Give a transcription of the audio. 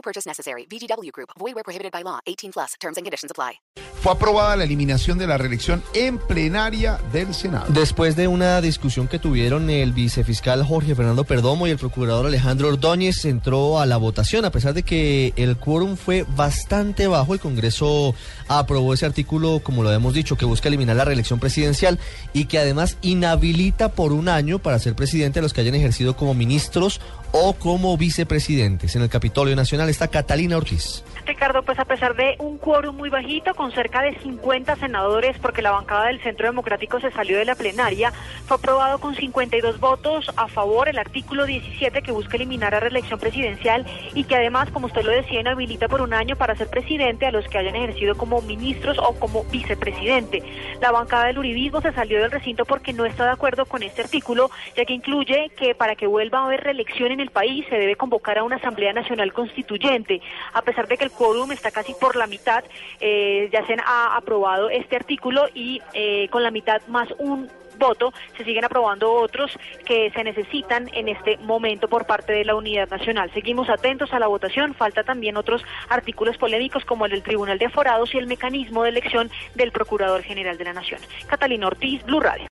No purchase necessary. VGW Group. Void where prohibited by law. 18 plus. Terms and conditions apply. Fue aprobada la eliminación de la reelección en plenaria del Senado. Después de una discusión que tuvieron el vicefiscal Jorge Fernando Perdomo y el procurador Alejandro Ordóñez, entró a la votación. A pesar de que el quórum fue bastante bajo, el Congreso aprobó ese artículo, como lo hemos dicho, que busca eliminar la reelección presidencial y que además inhabilita por un año para ser presidente a los que hayan ejercido como ministros o como vicepresidentes. En el Capitolio Nacional está Catalina Ortiz. Ricardo, pues a pesar de un quórum muy bajito, con cerca de 50 senadores, porque la bancada del Centro Democrático se salió de la plenaria, fue aprobado con 52 votos a favor el artículo 17 que busca eliminar la reelección presidencial y que además, como usted lo decía, inhabilita por un año para ser presidente a los que hayan ejercido como ministros o como vicepresidente. La bancada del Uribismo se salió del recinto porque no está de acuerdo con este artículo, ya que incluye que para que vuelva a haber reelección en el país se debe convocar a una Asamblea Nacional A pesar de que el quórum está casi por la mitad, eh, ya se ha aprobado este artículo y eh, con la mitad más un voto, se siguen aprobando otros que se necesitan en este momento por parte de la Unidad Nacional. Seguimos atentos a la votación, falta también otros artículos polémicos como el del Tribunal de Aforados y el mecanismo de elección del Procurador General de la Nación. Catalina Ortiz, Blue Radio.